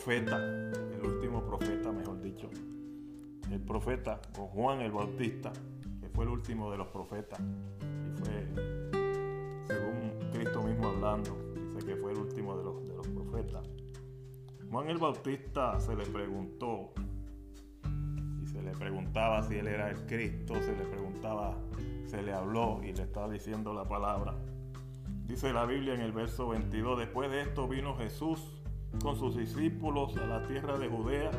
profeta, el último profeta, mejor dicho, el profeta Juan el Bautista, que fue el último de los profetas, y fue, según Cristo mismo hablando, dice que fue el último de los, de los profetas. Juan el Bautista se le preguntó, y se le preguntaba si él era el Cristo, se le preguntaba, se le habló y le estaba diciendo la palabra. Dice la Biblia en el verso 22, después de esto vino Jesús con sus discípulos a la tierra de Judea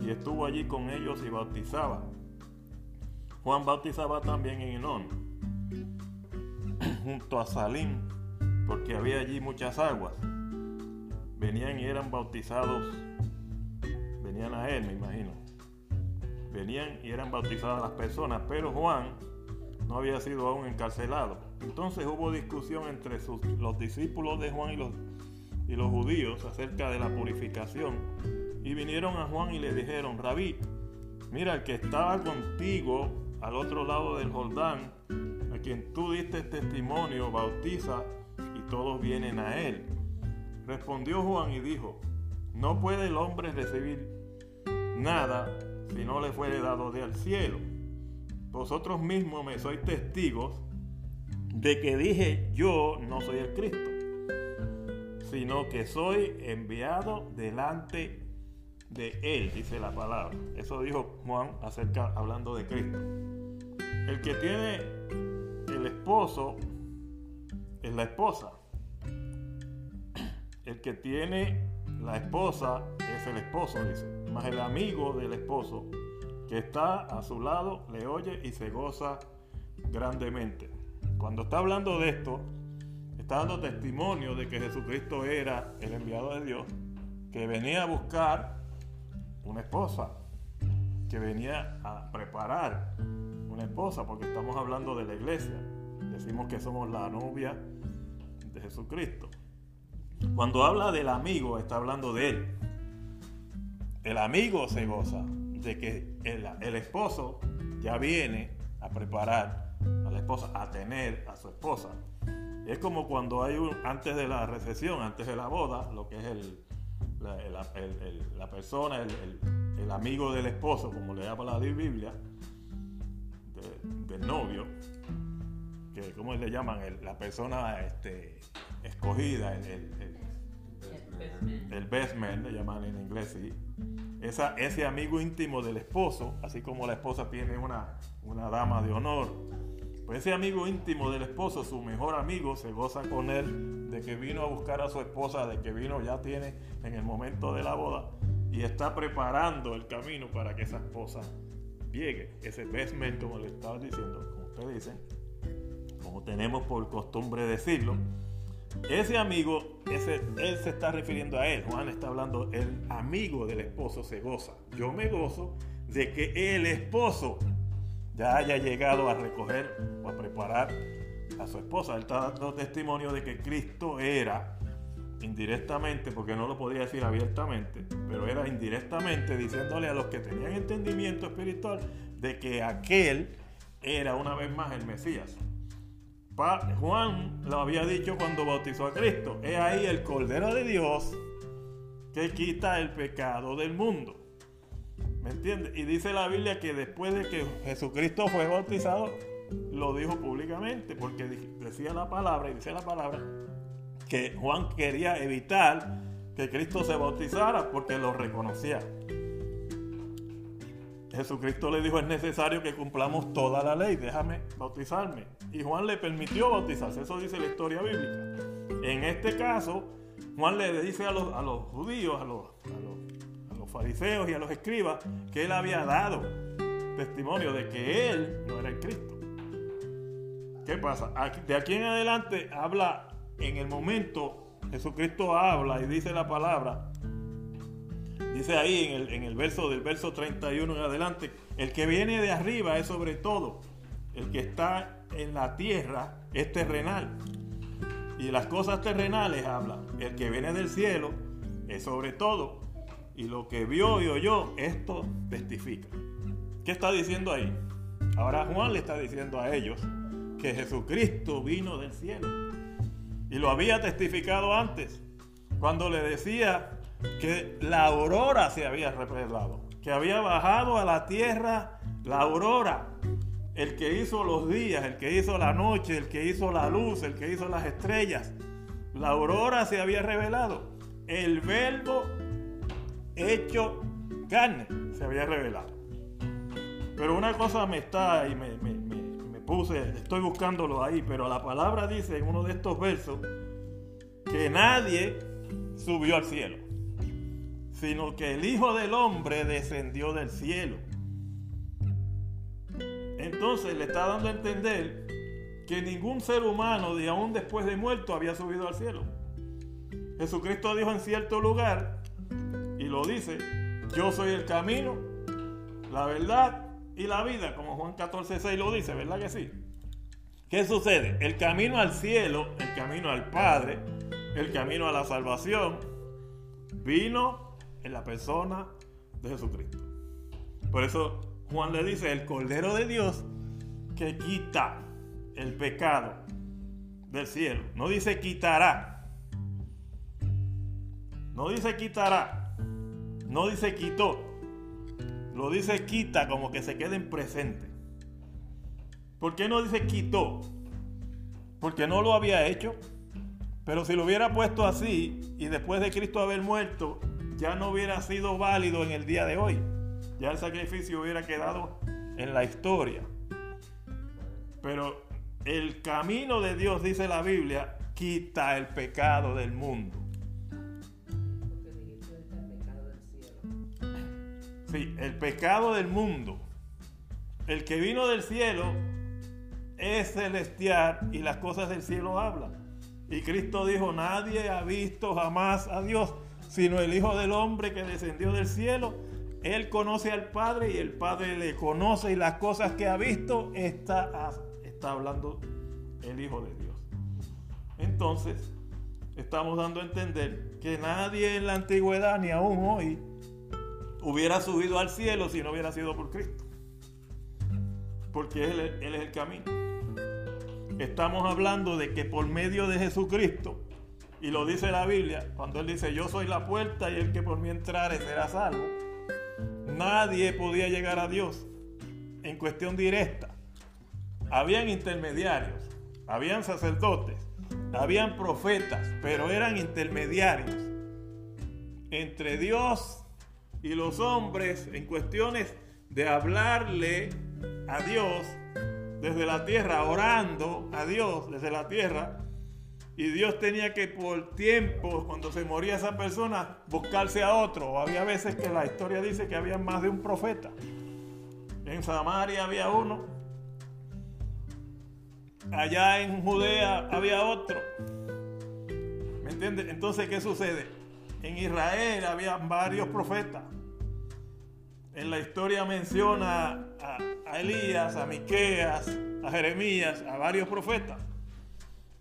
y estuvo allí con ellos y bautizaba. Juan bautizaba también en Enón, junto a Salim, porque había allí muchas aguas. Venían y eran bautizados, venían a él, me imagino. Venían y eran bautizadas las personas, pero Juan no había sido aún encarcelado. Entonces hubo discusión entre los discípulos de Juan y los, y los judíos acerca de la purificación. Y vinieron a Juan y le dijeron, Rabí, mira, el que estaba contigo al otro lado del Jordán, a quien tú diste testimonio, bautiza y todos vienen a él. Respondió Juan y dijo, no puede el hombre recibir nada si no le fuere dado del cielo. Vosotros mismos me sois testigos de que dije yo no soy el Cristo, sino que soy enviado delante de él, dice la palabra. Eso dijo Juan acerca hablando de Cristo. El que tiene el esposo es la esposa. El que tiene la esposa es el esposo, dice. Más el amigo del esposo que está a su lado le oye y se goza grandemente. Cuando está hablando de esto, dando testimonio de que Jesucristo era el enviado de Dios, que venía a buscar una esposa, que venía a preparar una esposa, porque estamos hablando de la iglesia. Decimos que somos la novia de Jesucristo. Cuando habla del amigo, está hablando de él. El amigo se goza de que el, el esposo ya viene a preparar a la esposa, a tener a su esposa. Es como cuando hay un, antes de la recesión, antes de la boda, lo que es el, la, persona, el, amigo del esposo, como le llama la Biblia, del novio, que como le llaman, la persona este, escogida, el, el, best man, le llaman en inglés, Esa, ese amigo íntimo del esposo, así como la esposa tiene una, una dama de honor, pues ese amigo íntimo del esposo, su mejor amigo, se goza con él de que vino a buscar a su esposa, de que vino ya tiene en el momento de la boda y está preparando el camino para que esa esposa llegue. Ese best como le estaba diciendo, como ustedes dicen, como tenemos por costumbre decirlo. Ese amigo, ese, él se está refiriendo a él. Juan está hablando, el amigo del esposo se goza. Yo me gozo de que el esposo ya haya llegado a recoger o a preparar a su esposa. Él está dando testimonio de que Cristo era indirectamente, porque no lo podía decir abiertamente, pero era indirectamente diciéndole a los que tenían entendimiento espiritual de que aquel era una vez más el Mesías. Juan lo había dicho cuando bautizó a Cristo. He ahí el Cordero de Dios que quita el pecado del mundo. ¿Me entiendes? Y dice la Biblia que después de que Jesucristo fue bautizado, lo dijo públicamente, porque decía la palabra, y dice la palabra, que Juan quería evitar que Cristo se bautizara porque lo reconocía. Jesucristo le dijo, es necesario que cumplamos toda la ley, déjame bautizarme. Y Juan le permitió bautizarse, eso dice la historia bíblica. En este caso, Juan le dice a los, a los judíos, a los, a los fariseos y a los escribas que él había dado testimonio de que él no era el Cristo. ¿Qué pasa? De aquí en adelante habla, en el momento, Jesucristo habla y dice la palabra. Dice ahí en el, en el verso del verso 31 en adelante, el que viene de arriba es sobre todo, el que está en la tierra es terrenal. Y las cosas terrenales habla, el que viene del cielo es sobre todo, y lo que vio y oyó, esto testifica. ¿Qué está diciendo ahí? Ahora Juan le está diciendo a ellos que Jesucristo vino del cielo. Y lo había testificado antes, cuando le decía que la aurora se había revelado, que había bajado a la tierra la aurora, el que hizo los días, el que hizo la noche, el que hizo la luz, el que hizo las estrellas. La aurora se había revelado. El verbo hecho carne se había revelado. Pero una cosa me está y me, puse, estoy buscándolo ahí, pero la palabra dice en uno de estos versos que nadie subió al cielo, sino que el Hijo del Hombre descendió del cielo. Entonces le está dando a entender que ningún ser humano, de aún después de muerto, había subido al cielo. Jesucristo dijo en cierto lugar, y lo dice, yo soy el camino, la verdad y la vida, como Juan 14, 6 lo dice, ¿verdad que sí? ¿Qué sucede? El camino al cielo, el camino al Padre, el camino a la salvación, vino en la persona de Jesucristo. Por eso Juan le dice, el Cordero de Dios que quita el pecado del cielo. No dice quitará. No dice quitará. No dice quitó. Lo dice quita como que se quede en presente. ¿Por qué no dice quitó? Porque no lo había hecho. Pero si lo hubiera puesto así y después de Cristo haber muerto, ya no hubiera sido válido en el día de hoy. Ya el sacrificio hubiera quedado en la historia. Pero el camino de Dios, dice la Biblia, quita el pecado del mundo. El pecado del mundo. El que vino del cielo es celestial y las cosas del cielo hablan. Y Cristo dijo, nadie ha visto jamás a Dios, sino el Hijo del Hombre que descendió del cielo. Él conoce al Padre y el Padre le conoce y las cosas que ha visto está, está hablando el Hijo de Dios. Entonces, estamos dando a entender que nadie en la antigüedad ni aún hoy hubiera subido al cielo si no hubiera sido por Cristo. Porque Él, es el camino. Estamos hablando de que por medio de Jesucristo, y lo dice la Biblia, cuando Él dice, yo soy la puerta y el que por mí entrare será salvo, nadie podía llegar a Dios en cuestión directa. Habían intermediarios, habían sacerdotes, habían profetas, pero eran intermediarios entre Dios y los hombres en cuestiones de hablarle a Dios desde la tierra, orando a Dios desde la tierra. Y Dios tenía que por tiempo, cuando se moría esa persona, buscarse a otro. Había veces que la historia dice que había más de un profeta. En Samaria había uno. Allá en Judea había otro. ¿Me entiendes? Entonces, ¿qué sucede? En Israel había varios profetas. En la historia menciona a, Elías, a Miqueas, a Jeremías, a varios profetas.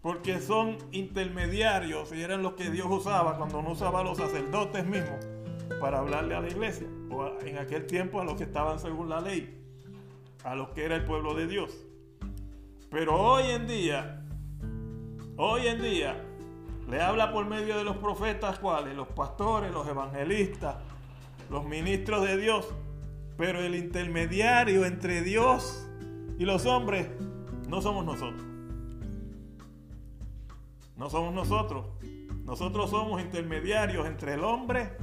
Porque son intermediarios y eran los que Dios usaba cuando no usaba a los sacerdotes mismos para hablarle a la iglesia. O en aquel tiempo a los que estaban según la ley, a los que era el pueblo de Dios. Pero hoy en día, hoy en día, le habla por medio de los profetas, ¿cuáles? Los pastores, los evangelistas, los ministros de Dios, pero el intermediario entre Dios y los hombres no somos nosotros. No somos nosotros. Nosotros somos intermediarios entre el hombre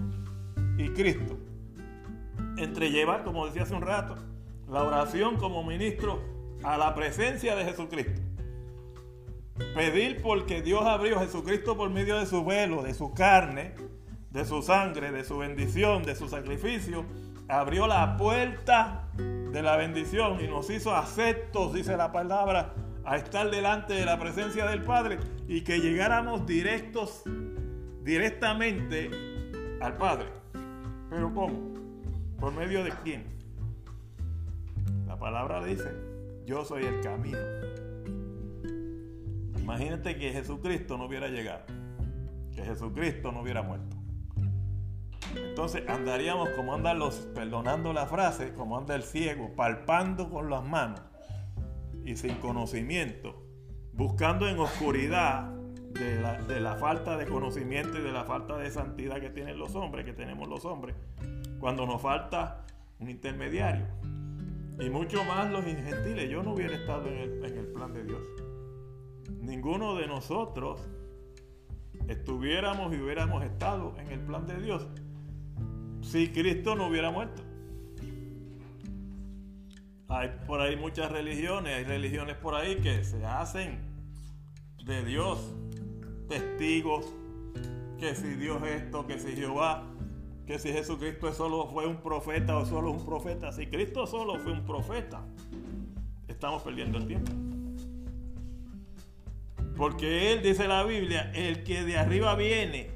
y Cristo. Entre llevar, como decía hace un rato, la oración como ministro a la presencia de Jesucristo. Pedir porque Dios abrió a Jesucristo por medio de su velo, de su carne, de su sangre, de su bendición, de su sacrificio abrió la puerta de la bendición y nos hizo aceptos, dice la palabra, a estar delante de la presencia del Padre y que llegáramos directos, directamente al Padre. Pero ¿cómo? ¿Por medio de quién? La palabra dice, yo soy el camino. Imagínate que Jesucristo no hubiera llegado, que Jesucristo no hubiera muerto. Entonces andaríamos como andan los, perdonando la frase, como anda el ciego, palpando con las manos y sin conocimiento, buscando en oscuridad de la, falta de conocimiento y de la falta de santidad que tienen los hombres, que tenemos los hombres, cuando nos falta un intermediario. Y mucho más los gentiles. Yo no hubiera estado en el, en el plan de Dios. Ninguno de nosotros estuviéramos y hubiéramos estado en el plan de Dios si Cristo no hubiera muerto. Hay por ahí muchas religiones, hay religiones por ahí que se hacen de Dios testigos, que si Dios esto, que si Jehová, que si Jesucristo solo fue un profeta o solo un profeta, si Cristo solo fue un profeta, estamos perdiendo el tiempo. Porque Él dice la Biblia, el que de arriba viene,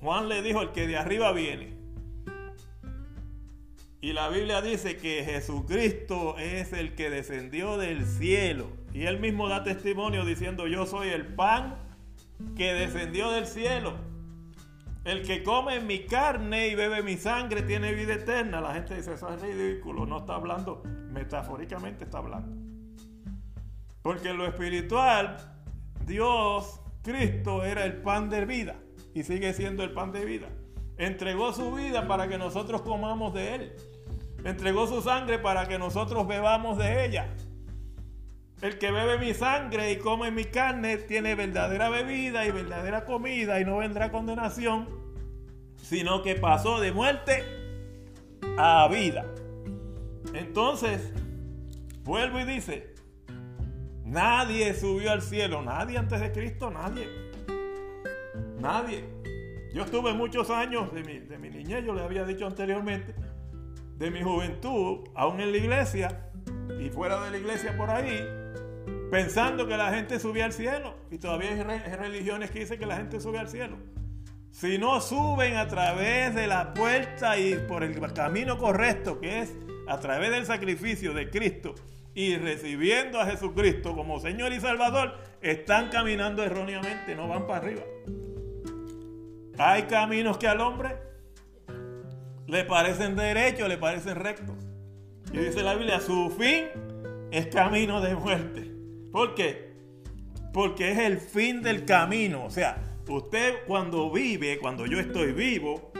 Juan le dijo, el que de arriba viene. Y la Biblia dice que Jesucristo es el que descendió del cielo. Y él mismo da testimonio diciendo, yo soy el pan que descendió del cielo. El que come mi carne y bebe mi sangre tiene vida eterna. La gente dice, eso es ridículo. No está hablando, metafóricamente está hablando. Porque lo espiritual, Dios, Cristo, era el pan de vida y sigue siendo el pan de vida. Entregó su vida para que nosotros comamos de él. Entregó su sangre para que nosotros bebamos de ella. El que bebe mi sangre y come mi carne tiene verdadera bebida y verdadera comida y no vendrá condenación, sino que pasó de muerte a vida. Entonces, vuelvo y dice, nadie subió al cielo, nadie antes de Cristo, nadie. Nadie. Yo estuve muchos años de mi, de mi niñez, yo le había dicho anteriormente, de mi juventud, aún en la iglesia y fuera de la iglesia por ahí, pensando que la gente subía al cielo. Y todavía hay religiones que dicen que la gente sube al cielo. Si no suben a través de la puerta y por el camino correcto, que es a través del sacrificio de Cristo y recibiendo a Jesucristo como Señor y Salvador, están caminando erróneamente, no van para arriba. Hay caminos que al hombre le parecen derechos, le parecen rectos. Y dice la Biblia, su fin es camino de muerte. ¿Por qué? Porque es el fin del camino. O sea, usted cuando vive, cuando yo estoy vivo,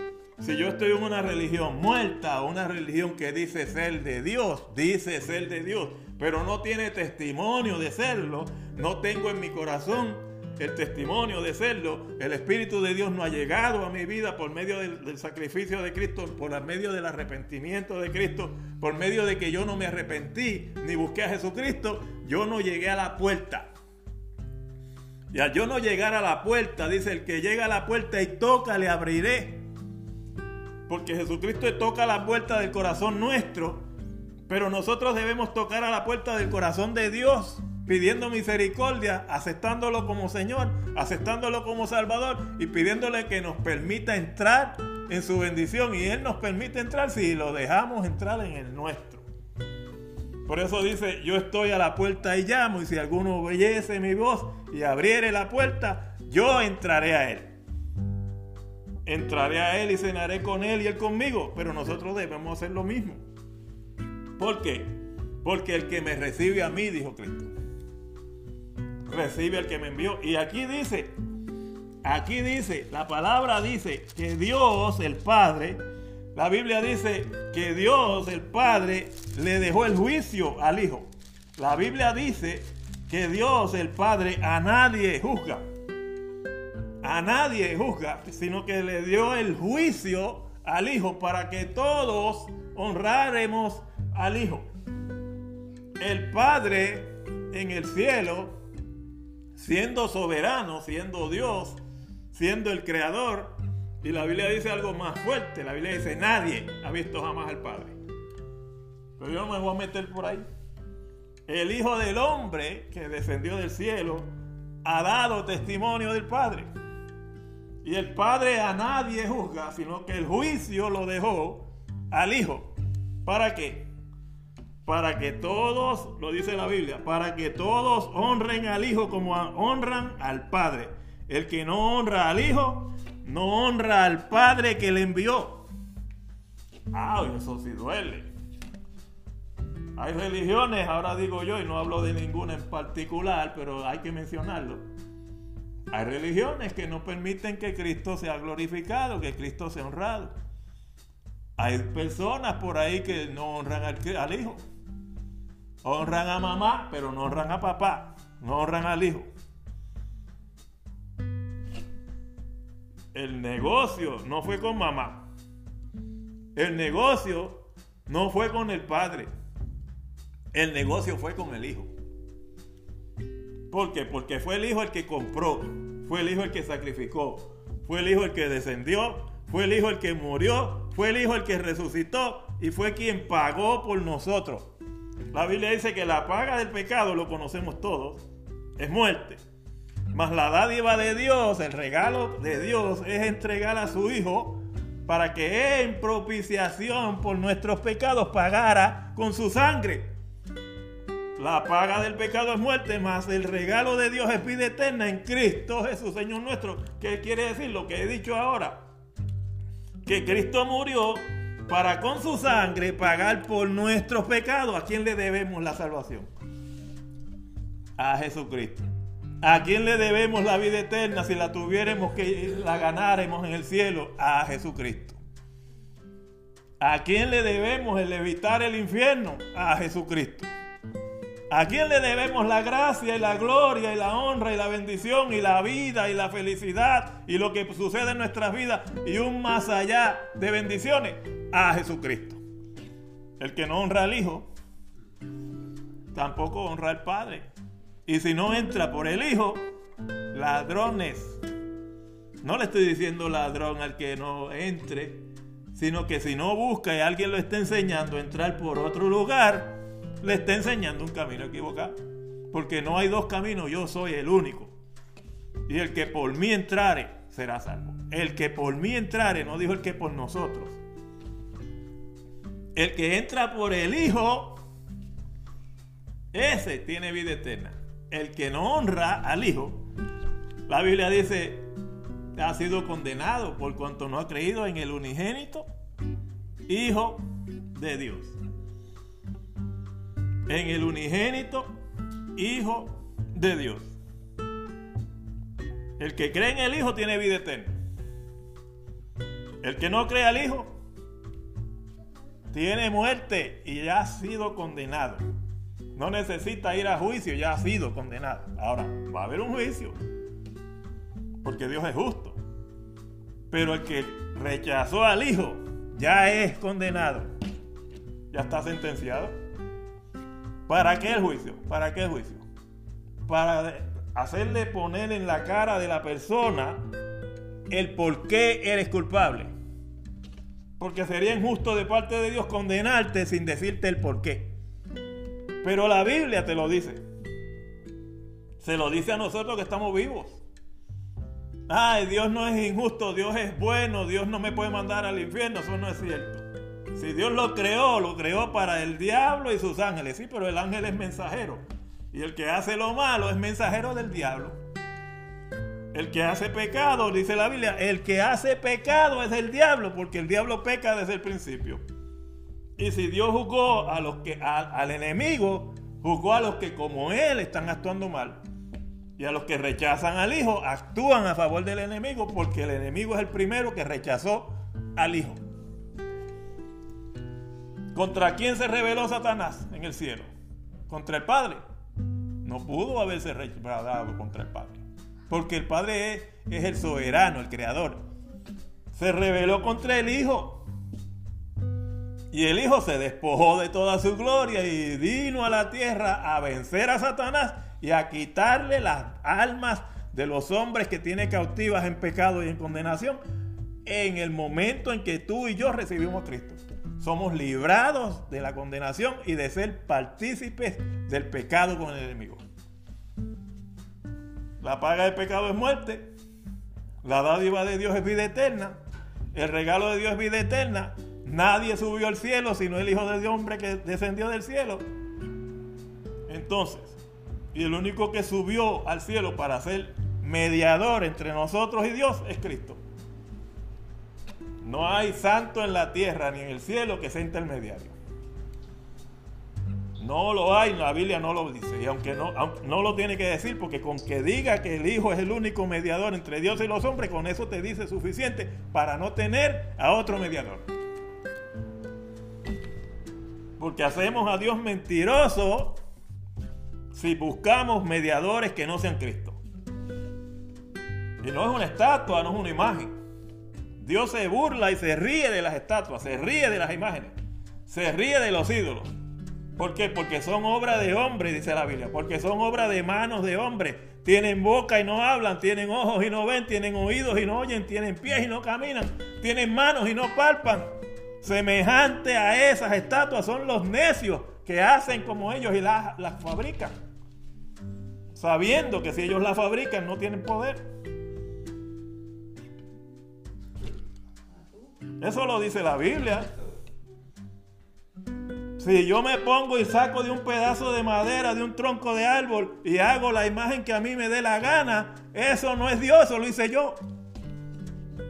si yo estoy en una religión muerta, una religión que dice ser de Dios, dice ser de Dios, pero no tiene testimonio de serlo, no tengo en mi corazón el testimonio de serlo, el Espíritu de Dios no ha llegado a mi vida por medio del, sacrificio de Cristo, por medio del arrepentimiento de Cristo, por medio de que yo no me arrepentí ni busqué a Jesucristo, yo no llegué a la puerta. Y al yo no llegar a la puerta, dice el que llega a la puerta y toca, le abriré. Porque Jesucristo toca la puerta del corazón nuestro, pero nosotros debemos tocar a la puerta del corazón de Dios pidiendo misericordia, aceptándolo como Señor, aceptándolo como Salvador y pidiéndole que nos permita entrar en su bendición. Y Él nos permite entrar si lo dejamos entrar en el nuestro. Por eso dice, yo estoy a la puerta y llamo, y si alguno oyese mi voz y abriere la puerta, yo entraré a Él. Entraré a Él y cenaré con Él y Él conmigo, pero nosotros debemos hacer lo mismo. ¿Por qué? Porque el que me recibe a mí, dijo Cristo, recibe al que me envió. Y aquí dice, aquí dice, la palabra dice que Dios, el Padre, la Biblia dice que Dios, el Padre, le dejó el juicio al Hijo. La Biblia dice que Dios, el Padre, a nadie juzga. A nadie juzga, sino que le dio el juicio al Hijo para que todos honráremos al Hijo. El Padre en el cielo siendo soberano, siendo Dios, siendo el creador. Y la Biblia dice algo más fuerte. La Biblia dice, nadie ha visto jamás al Padre. Pero yo no me voy a meter por ahí. El Hijo del Hombre que descendió del cielo ha dado testimonio del Padre. Y el Padre a nadie juzga, sino que el juicio lo dejó al Hijo. ¿Para qué? para que todos, lo dice la Biblia, para que todos honren al Hijo como honran al Padre. El que no honra al Hijo, no honra al Padre que le envió. Ah, eso sí duele. Hay religiones, ahora digo yo, y no hablo de ninguna en particular, pero hay que mencionarlo, Hay religiones que no permiten que Cristo sea glorificado, que Cristo sea honrado. Hay personas por ahí que no honran al, hijo. Honran a mamá, pero no honran a papá. No honran al hijo. El negocio no fue con mamá. El negocio no fue con el padre. El negocio fue con el hijo. ¿Por qué? Porque fue el hijo el que compró. Fue el hijo el que sacrificó. Fue el hijo el que descendió. Fue el hijo el que murió. Fue el hijo el que resucitó. Y fue quien pagó por nosotros. La Biblia dice que la paga del pecado, lo conocemos todos, es muerte. Mas la dádiva de Dios, el regalo de Dios es entregar a su Hijo para que en propiciación por nuestros pecados pagara con su sangre. La paga del pecado es muerte, más el regalo de Dios es vida eterna en Cristo Jesús, Señor nuestro. ¿Qué quiere decir lo que he dicho ahora? Que Cristo murió para con su sangre pagar por nuestros pecados. ¿A quién le debemos la salvación? A Jesucristo. ¿A quién le debemos la vida eterna si la tuviéramos que la ganáramos en el cielo? A Jesucristo. ¿A quién le debemos el evitar el infierno? A Jesucristo. ¿A quién le debemos la gracia y la gloria y la honra y la bendición y la vida y la felicidad y lo que sucede en nuestras vidas y un más allá de bendiciones? A Jesucristo. El que no honra al Hijo, tampoco honra al Padre. Y si no entra por el Hijo, ladrones. No le estoy diciendo ladrón al que no entre, sino que si no busca y alguien lo está enseñando a entrar por otro lugar, le está enseñando un camino equivocado. Porque no hay dos caminos, yo soy el único. Y el que por mí entrare será salvo. El que por mí entrare, no dijo el que por nosotros. El que entra por el Hijo, ese tiene vida eterna. El que no honra al Hijo, la Biblia dice, ha sido condenado por cuanto no ha creído en el unigénito Hijo de Dios en el unigénito Hijo de Dios. El que cree en el Hijo tiene vida eterna. El que no cree al Hijo tiene muerte y ya ha sido condenado. No necesita ir a juicio, ya ha sido condenado. Ahora, va a haber un juicio. Porque Dios es justo. Pero el que rechazó al Hijo ya es condenado. Ya está sentenciado. ¿Para qué el juicio? ¿Para qué el juicio? Para hacerle poner en la cara de la persona el por qué eres culpable. Porque sería injusto de parte de Dios condenarte sin decirte el por qué. Pero la Biblia te lo dice. Se lo dice a nosotros que estamos vivos. Ay, Dios no es injusto, Dios es bueno, Dios no me puede mandar al infierno, eso no es cierto. Si Dios lo creó, lo creó para el diablo y sus ángeles. Sí, pero el ángel es mensajero. Y el que hace lo malo es mensajero del diablo. El que hace pecado, dice la Biblia, el que hace pecado es el diablo, porque el diablo peca desde el principio. Y si Dios juzgó a los que, al enemigo, juzgó a los que como él están actuando mal. Y a los que rechazan al hijo, actúan a favor del enemigo, porque el enemigo es el primero que rechazó al hijo. ¿Contra quién se rebeló Satanás en el cielo? ¿Contra el Padre? No pudo haberse rebelado contra el Padre. Porque el Padre es, el soberano, el creador. Se rebeló contra el Hijo. Y el Hijo se despojó de toda su gloria y vino a la tierra a vencer a Satanás y a quitarle las almas de los hombres que tiene cautivas en pecado y en condenación en el momento en que tú y yo recibimos Cristo somos librados de la condenación y de ser partícipes del pecado con el enemigo. La paga del pecado es muerte. La dádiva de Dios es vida eterna. El regalo de Dios es vida eterna. Nadie subió al cielo sino el Hijo de Dios hombre que descendió del cielo. Entonces, y el único que subió al cielo para ser mediador entre nosotros y Dios es Cristo. No hay santo en la tierra ni en el cielo que sea intermediario. No lo hay, la Biblia no lo dice. Y aunque no, no lo tiene que decir, porque con que diga que el Hijo es el único mediador entre Dios y los hombres, con eso te dice suficiente para no tener a otro mediador. Porque hacemos a Dios mentiroso si buscamos mediadores que no sean Cristo. Y no es una estatua, no es una imagen. Dios se burla y se ríe de las estatuas, se ríe de las imágenes, se ríe de los ídolos. ¿Por qué? Porque son obra de hombre, dice la Biblia. Porque son obra de manos de hombre. Tienen boca y no hablan, tienen ojos y no ven, tienen oídos y no oyen, tienen pies y no caminan, tienen manos y no palpan. Semejante a esas estatuas son los necios que hacen como ellos y las, las fabrican. Sabiendo que si ellos las fabrican no tienen poder. Eso lo dice la Biblia. Si yo me pongo y saco de un pedazo de madera, de un tronco de árbol y hago la imagen que a mí me dé la gana, eso no es Dios, eso lo hice yo.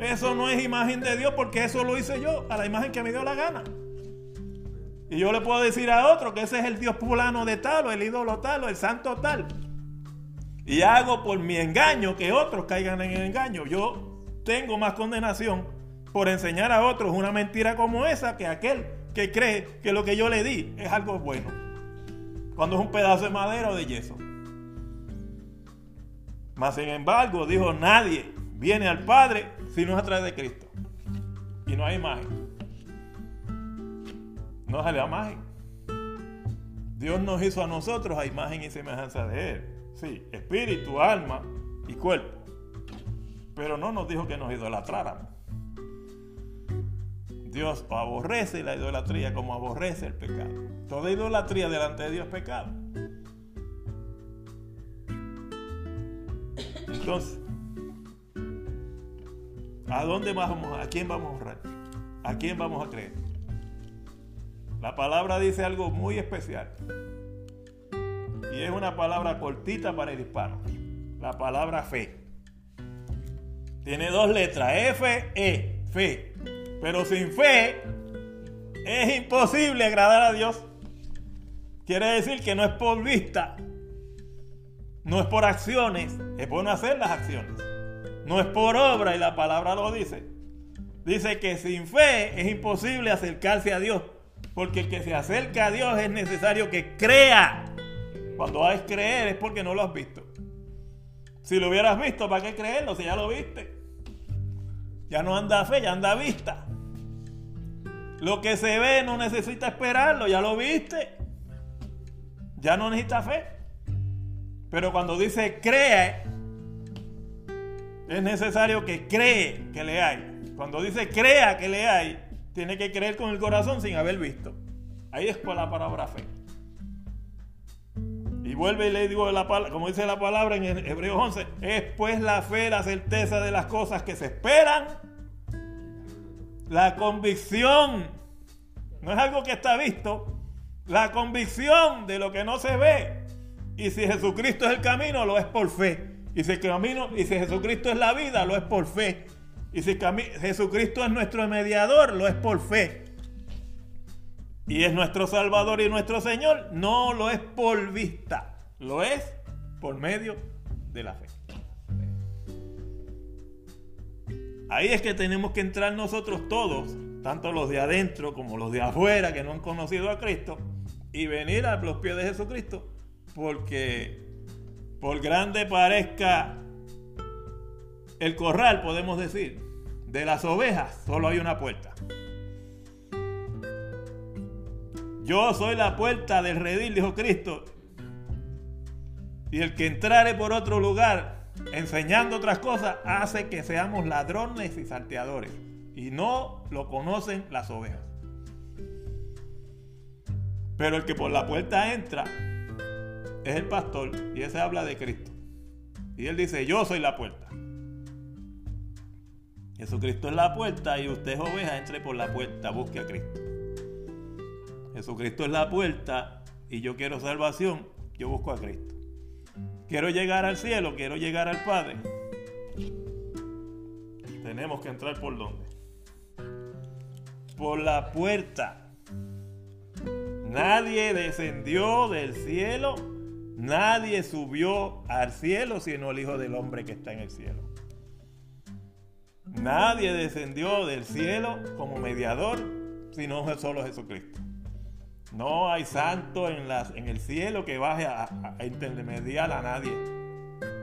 Eso no es imagen de Dios porque eso lo hice yo, a la imagen que me dio la gana. Y yo le puedo decir a otro que ese es el Dios pulano de tal, o el ídolo tal, o el santo tal. Y hago por mi engaño que otros caigan en el engaño. Yo tengo más condenación por enseñar a otros una mentira como esa que aquel que cree que lo que yo le di es algo bueno. Cuando es un pedazo de madera o de yeso. Mas sin embargo, dijo, nadie viene al Padre si no es a través de Cristo. Y no hay imagen. No hay imagen. Dios nos hizo a nosotros a imagen y semejanza de Él. Sí, espíritu, alma y cuerpo. Pero no nos dijo que nos idolatráramos. Dios aborrece la idolatría como aborrece el pecado. Toda idolatría delante de Dios es pecado. Entonces, ¿a dónde vamos? ¿A quién vamos a honrar? ¿A quién vamos a creer? La palabra dice algo muy especial. Y es una palabra cortita para el hispano. La palabra fe. Tiene dos letras, F, E, fe. Pero sin fe es imposible agradar a Dios. Quiere decir que no es por vista, no es por acciones, es por no hacer las acciones. No es por obra y la palabra lo dice. Dice que sin fe es imposible acercarse a Dios. Porque el que se acerca a Dios es necesario que crea. Cuando hay creer es porque no lo has visto. Si lo hubieras visto, ¿para qué creerlo si ya lo viste? Ya no anda fe, ya anda vista. Lo que se ve no necesita esperarlo, ya lo viste. Ya no necesita fe. Pero cuando dice cree, es necesario que cree que le hay. Cuando dice crea que le hay, tiene que creer con el corazón sin haber visto. Ahí es con la palabra fe. Y vuelve y le digo, la, como dice la palabra en Hebreos 11, es pues la fe, la certeza de las cosas que se esperan la convicción, no es algo que está visto, la convicción de lo que no se ve. Y si Jesucristo es el camino, lo es por fe. Y si, el camino, y si Jesucristo es la vida, lo es por fe. Y si Jesucristo es nuestro mediador, lo es por fe. Y es nuestro Salvador y nuestro Señor, no lo es por vista, lo es por medio de la fe. Ahí es que tenemos que entrar nosotros todos, tanto los de adentro como los de afuera que no han conocido a Cristo, y venir a los pies de Jesucristo, porque por grande parezca el corral, podemos decir, de las ovejas, solo hay una puerta. Yo soy la puerta del redil, dijo Cristo. Y el que entrare por otro lugar enseñando otras cosas, hace que seamos ladrones y salteadores. Y no lo conocen las ovejas. Pero el que por la puerta entra es el pastor y ese habla de Cristo. Y él dice, yo soy la puerta. Jesucristo es la puerta y usted es oveja, entre por la puerta, busque a Cristo. Jesucristo es la puerta y yo quiero salvación, yo busco a Cristo. Quiero llegar al cielo, quiero llegar al Padre. Tenemos que entrar por dónde? Por la puerta. Nadie descendió del cielo, nadie subió al cielo sino el Hijo del Hombre que está en el cielo. Nadie descendió del cielo como mediador, sino solo Jesucristo. No hay santo en, en el cielo que baje a, intermediar a nadie,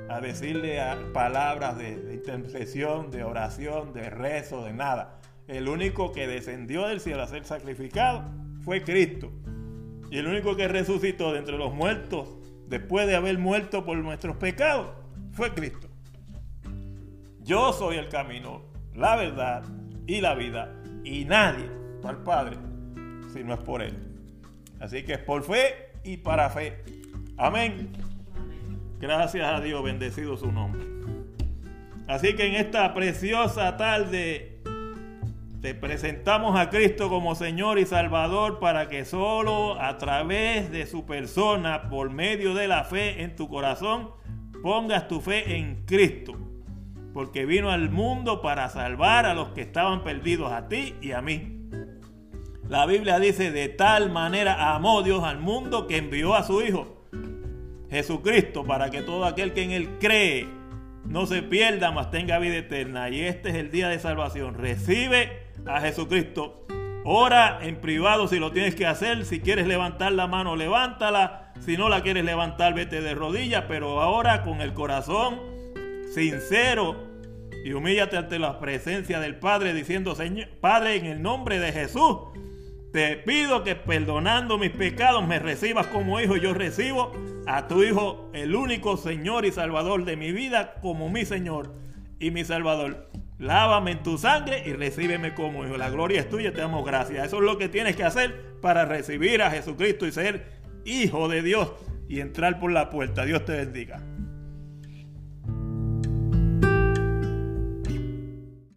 a decirle palabras de, de intercesión, de oración, de rezo, de nada. El único que descendió del cielo a ser sacrificado fue Cristo. Y el único que resucitó de entre los muertos, después de haber muerto por nuestros pecados, fue Cristo. Yo soy el camino, la verdad y la vida. Y nadie va al Padre si no es por Él. Así que es por fe y para fe. Amén. Gracias a Dios, bendecido su nombre. Así que en esta preciosa tarde te presentamos a Cristo como Señor y Salvador para que solo a través de su persona, por medio de la fe en tu corazón, pongas tu fe en Cristo porque vino al mundo para salvar a los que estaban perdidos, a ti y a mí. La Biblia dice, de tal manera amó Dios al mundo que envió a su Hijo, Jesucristo, para que todo aquel que en Él cree no se pierda, mas tenga vida eterna. Y este es el día de salvación. Recibe a Jesucristo. Ora en privado si lo tienes que hacer. Si quieres levantar la mano, levántala. Si no la quieres levantar, vete de rodillas. Pero ahora con el corazón sincero y humíllate ante la presencia del Padre diciendo, Señor, Padre, en el nombre de Jesús, te pido que perdonando mis pecados me recibas como hijo. Yo recibo a tu Hijo, el único Señor y Salvador de mi vida, como mi Señor y mi Salvador. Lávame en tu sangre y recíbeme como hijo. La gloria es tuya, te damos gracias. Eso es lo que tienes que hacer para recibir a Jesucristo y ser hijo de Dios y entrar por la puerta. Dios te bendiga.